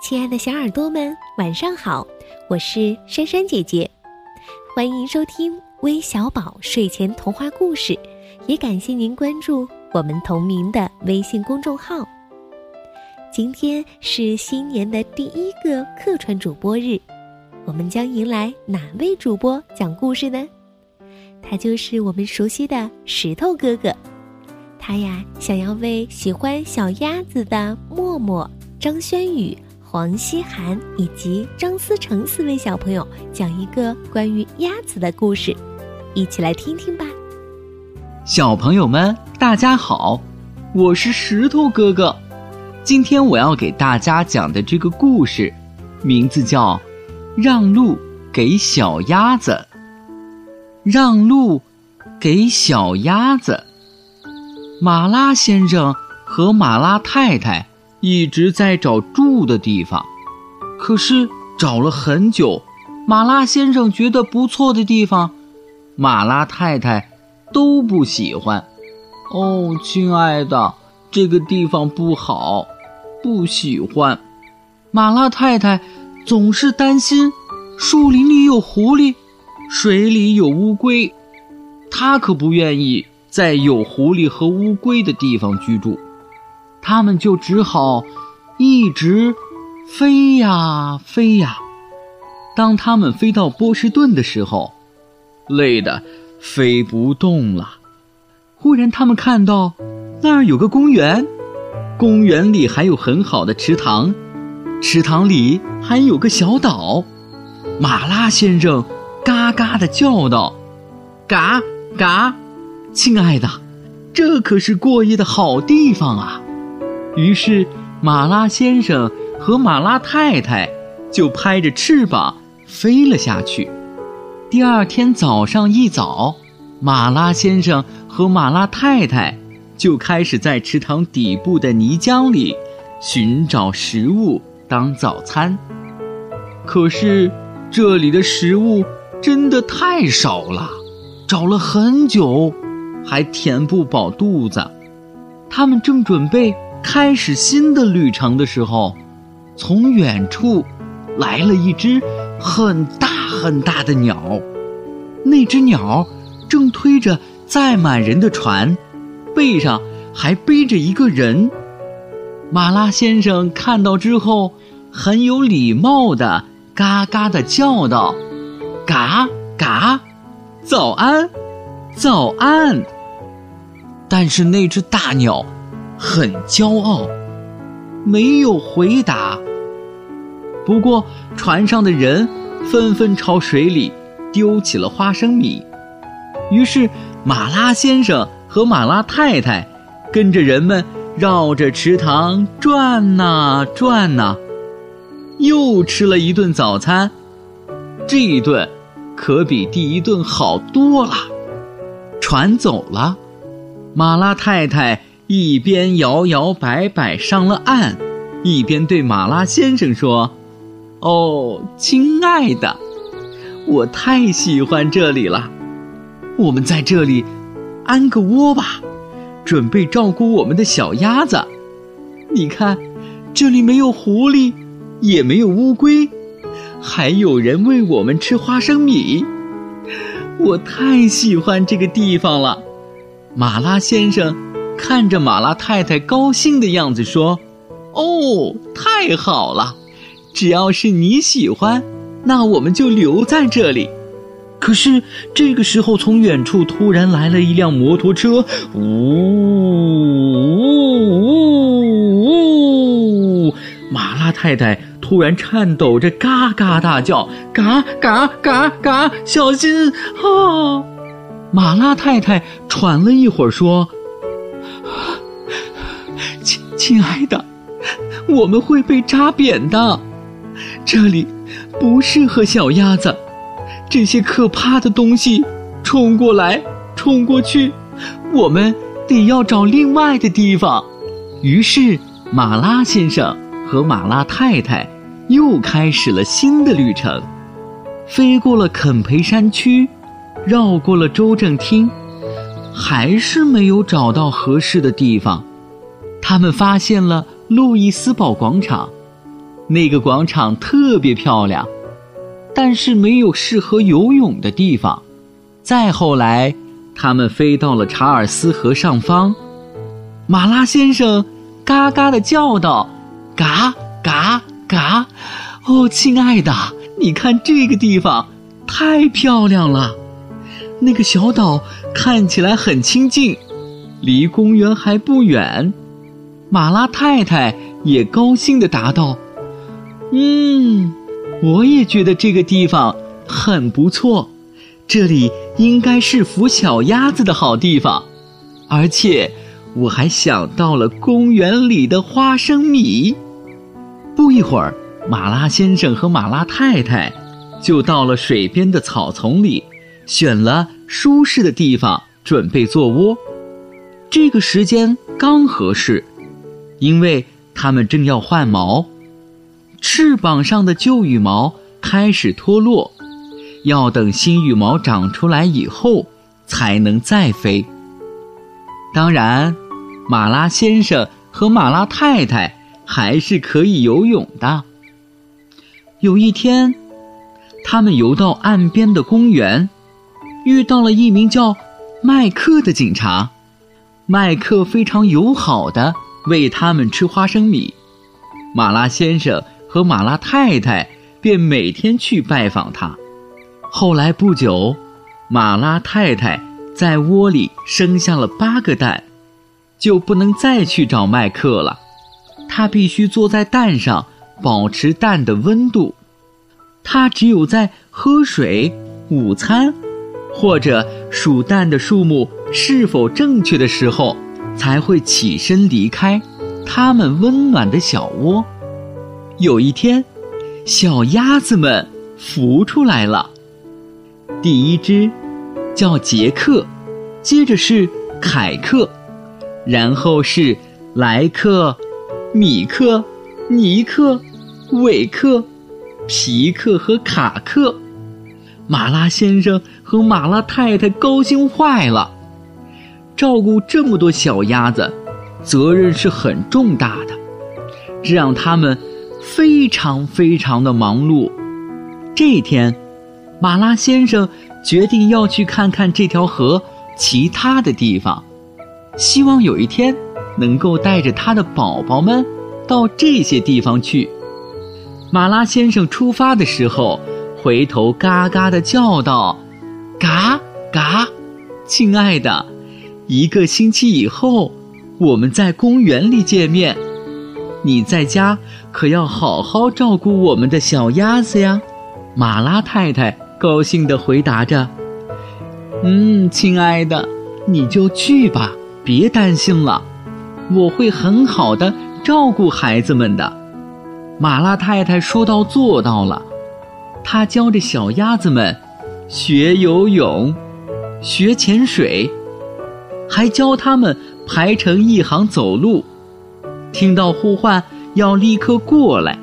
亲爱的小耳朵们，晚上好！我是珊珊姐姐，欢迎收听微小宝睡前童话故事，也感谢您关注我们同名的微信公众号。今天是新年的第一个客串主播日，我们将迎来哪位主播讲故事呢？他就是我们熟悉的石头哥哥，他呀想要为喜欢小鸭子的默默、张轩宇。黄希涵以及张思成四位小朋友讲一个关于鸭子的故事，一起来听听吧。小朋友们，大家好，我是石头哥哥。今天我要给大家讲的这个故事，名字叫《让路给小鸭子》。让路给小鸭子。马拉先生和马拉太太。一直在找住的地方，可是找了很久，马拉先生觉得不错的地方，马拉太太都不喜欢。哦，亲爱的，这个地方不好，不喜欢。马拉太太总是担心树林里有狐狸，水里有乌龟，她可不愿意在有狐狸和乌龟的地方居住。他们就只好一直飞呀飞呀。当他们飞到波士顿的时候，累得飞不动了。忽然，他们看到那儿有个公园，公园里还有很好的池塘，池塘里还有个小岛。马拉先生嘎嘎的叫道：“嘎嘎，亲爱的，这可是过夜的好地方啊！”于是，马拉先生和马拉太太就拍着翅膀飞了下去。第二天早上一早，马拉先生和马拉太太就开始在池塘底部的泥浆里寻找食物当早餐。可是，这里的食物真的太少了，找了很久，还填不饱肚子。他们正准备。开始新的旅程的时候，从远处来了一只很大很大的鸟。那只鸟正推着载满人的船，背上还背着一个人。马拉先生看到之后，很有礼貌的嘎嘎的叫道：“嘎嘎，早安，早安。”但是那只大鸟。很骄傲，没有回答。不过船上的人纷纷朝水里丢起了花生米，于是马拉先生和马拉太太跟着人们绕着池塘转呐转呐，又吃了一顿早餐。这一顿可比第一顿好多了。船走了，马拉太太。一边摇摇摆摆上了岸，一边对马拉先生说：“哦，亲爱的，我太喜欢这里了。我们在这里安个窝吧，准备照顾我们的小鸭子。你看，这里没有狐狸，也没有乌龟，还有人喂我们吃花生米。我太喜欢这个地方了。”马拉先生。看着马拉太太高兴的样子，说：“哦，太好了！只要是你喜欢，那我们就留在这里。”可是这个时候，从远处突然来了一辆摩托车，呜呜呜呜！马拉太太突然颤抖着，嘎嘎大叫：“嘎嘎嘎嘎，小心啊！”马拉太太喘了一会儿，说。亲爱的，我们会被扎扁的。这里不适合小鸭子，这些可怕的东西冲过来，冲过去，我们得要找另外的地方。于是，马拉先生和马拉太太又开始了新的旅程，飞过了肯培山区，绕过了州政厅。还是没有找到合适的地方，他们发现了路易斯堡广场，那个广场特别漂亮，但是没有适合游泳的地方。再后来，他们飞到了查尔斯河上方。马拉先生嘎嘎的叫道：“嘎嘎嘎！哦，亲爱的，你看这个地方太漂亮了。那个小岛看起来很清静，离公园还不远。”马拉太太也高兴的答道。嗯，我也觉得这个地方很不错，这里应该是孵小鸭子的好地方，而且我还想到了公园里的花生米。不一会儿，马拉先生和马拉太太就到了水边的草丛里，选了舒适的地方准备做窝。这个时间刚合适，因为他们正要换毛。翅膀上的旧羽毛开始脱落，要等新羽毛长出来以后才能再飞。当然，马拉先生和马拉太太还是可以游泳的。有一天，他们游到岸边的公园，遇到了一名叫麦克的警察。麦克非常友好的喂他们吃花生米。马拉先生。和马拉太太便每天去拜访他。后来不久，马拉太太在窝里生下了八个蛋，就不能再去找麦克了。他必须坐在蛋上，保持蛋的温度。他只有在喝水、午餐，或者数蛋的数目是否正确的时候，才会起身离开他们温暖的小窝。有一天，小鸭子们孵出来了。第一只叫杰克，接着是凯克，然后是莱克、米克、尼克、韦克、皮克和卡克。马拉先生和马拉太太高兴坏了。照顾这么多小鸭子，责任是很重大的，这让他们。非常非常的忙碌。这天，马拉先生决定要去看看这条河其他的地方，希望有一天能够带着他的宝宝们到这些地方去。马拉先生出发的时候，回头嘎嘎的叫道：“嘎嘎，亲爱的，一个星期以后，我们在公园里见面。”你在家可要好好照顾我们的小鸭子呀，马拉太太高兴地回答着。嗯，亲爱的，你就去吧，别担心了，我会很好的照顾孩子们的。马拉太太说到做到了，她教着小鸭子们学游泳、学潜水，还教他们排成一行走路。听到呼唤，要立刻过来。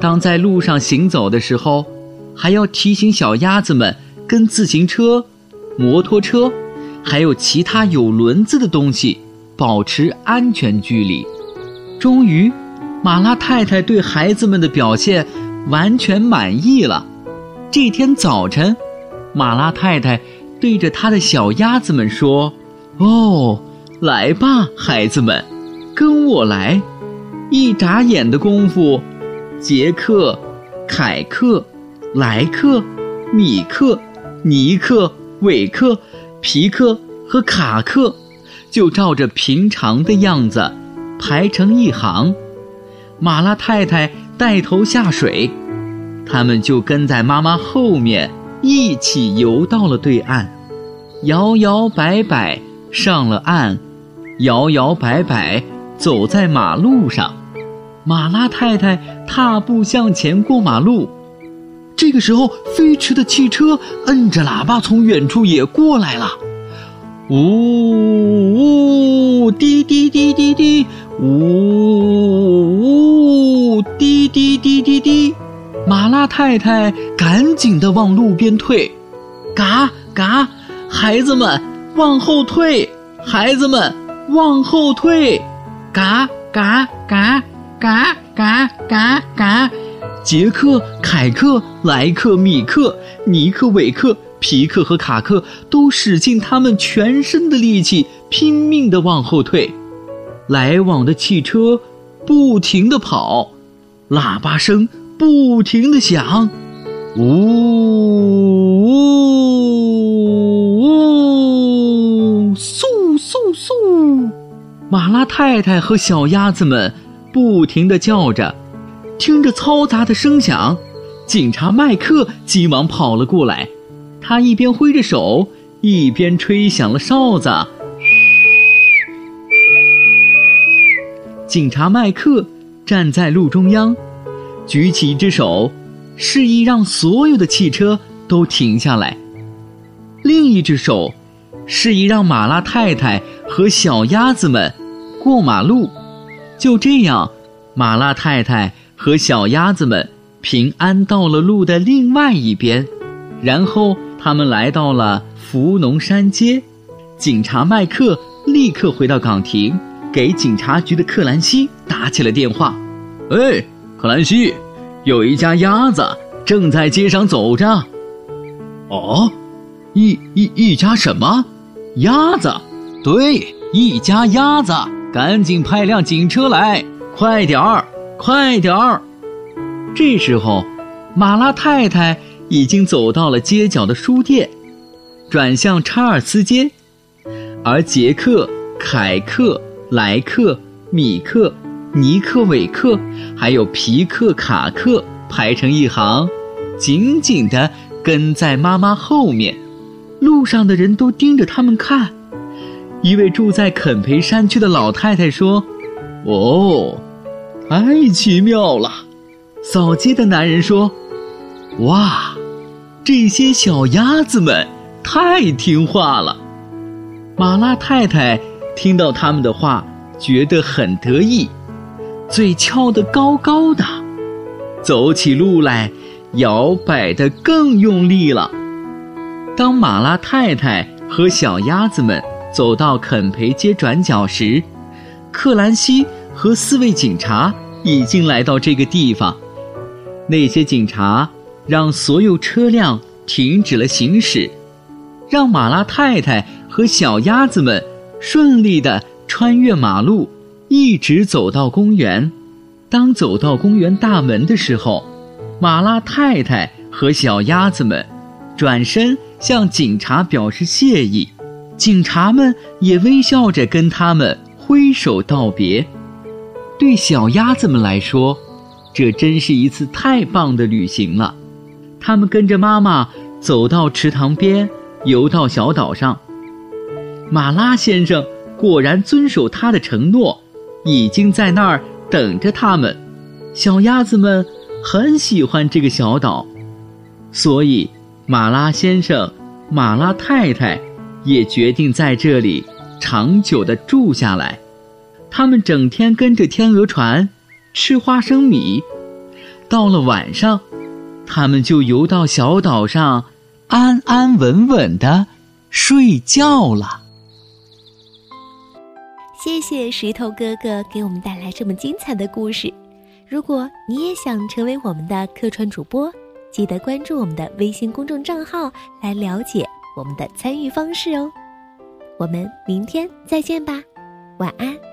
当在路上行走的时候，还要提醒小鸭子们跟自行车、摩托车，还有其他有轮子的东西保持安全距离。终于，马拉太太对孩子们的表现完全满意了。这天早晨，马拉太太对着她的小鸭子们说：“哦，来吧，孩子们。”跟我来！一眨眼的功夫，杰克、凯克、莱克、米克、尼克、韦克、皮克和卡克，就照着平常的样子排成一行。马拉太太带头下水，他们就跟在妈妈后面一起游到了对岸，摇摇摆摆上了岸，摇摇摆摆。走在马路上，马拉太太踏步向前过马路。这个时候，飞驰的汽车摁着喇叭从远处也过来了。呜呜，滴滴滴滴滴，呜呜，滴滴滴滴滴。马拉太太赶紧的往路边退。嘎嘎，孩子们往后退，孩子们往后退。嘎嘎嘎嘎嘎嘎嘎杰克、凯克、莱克、米克、尼克、韦克、皮克和卡克都使尽他们全身的力气，拼命地往后退。来往的汽车不停地跑，喇叭声不停地响，呜呜嗖嗖嗖！马拉太太和小鸭子们不停地叫着。听着嘈杂的声响，警察麦克急忙跑了过来。他一边挥着手，一边吹响了哨子。警察麦克站在路中央，举起一只手，示意让所有的汽车都停下来；另一只手示意让马拉太太和小鸭子们过马路。就这样，马拉太太。和小鸭子们平安到了路的另外一边，然后他们来到了福农山街。警察麦克立刻回到岗亭，给警察局的克兰西打起了电话。“哎，克兰西，有一家鸭子正在街上走着。”“哦，一一一家什么？鸭子？对，一家鸭子。赶紧派辆警车来，快点儿！”快点儿！这时候，马拉太太已经走到了街角的书店，转向查尔斯街，而杰克、凯克、莱克、米克、尼克、韦克，还有皮克、卡克排成一行，紧紧地跟在妈妈后面。路上的人都盯着他们看。一位住在肯培山区的老太太说：“哦。”太奇妙了，扫街的男人说：“哇，这些小鸭子们太听话了。”马拉太太听到他们的话，觉得很得意，嘴翘得高高的，走起路来摇摆得更用力了。当马拉太太和小鸭子们走到肯培街转角时，克兰西。和四位警察已经来到这个地方，那些警察让所有车辆停止了行驶，让马拉太太和小鸭子们顺利的穿越马路，一直走到公园。当走到公园大门的时候，马拉太太和小鸭子们转身向警察表示谢意，警察们也微笑着跟他们挥手道别。对小鸭子们来说，这真是一次太棒的旅行了。他们跟着妈妈走到池塘边，游到小岛上。马拉先生果然遵守他的承诺，已经在那儿等着他们。小鸭子们很喜欢这个小岛，所以马拉先生、马拉太太也决定在这里长久的住下来。他们整天跟着天鹅船，吃花生米。到了晚上，他们就游到小岛上，安安稳稳的睡觉了。谢谢石头哥哥给我们带来这么精彩的故事。如果你也想成为我们的客串主播，记得关注我们的微信公众账号来了解我们的参与方式哦。我们明天再见吧，晚安。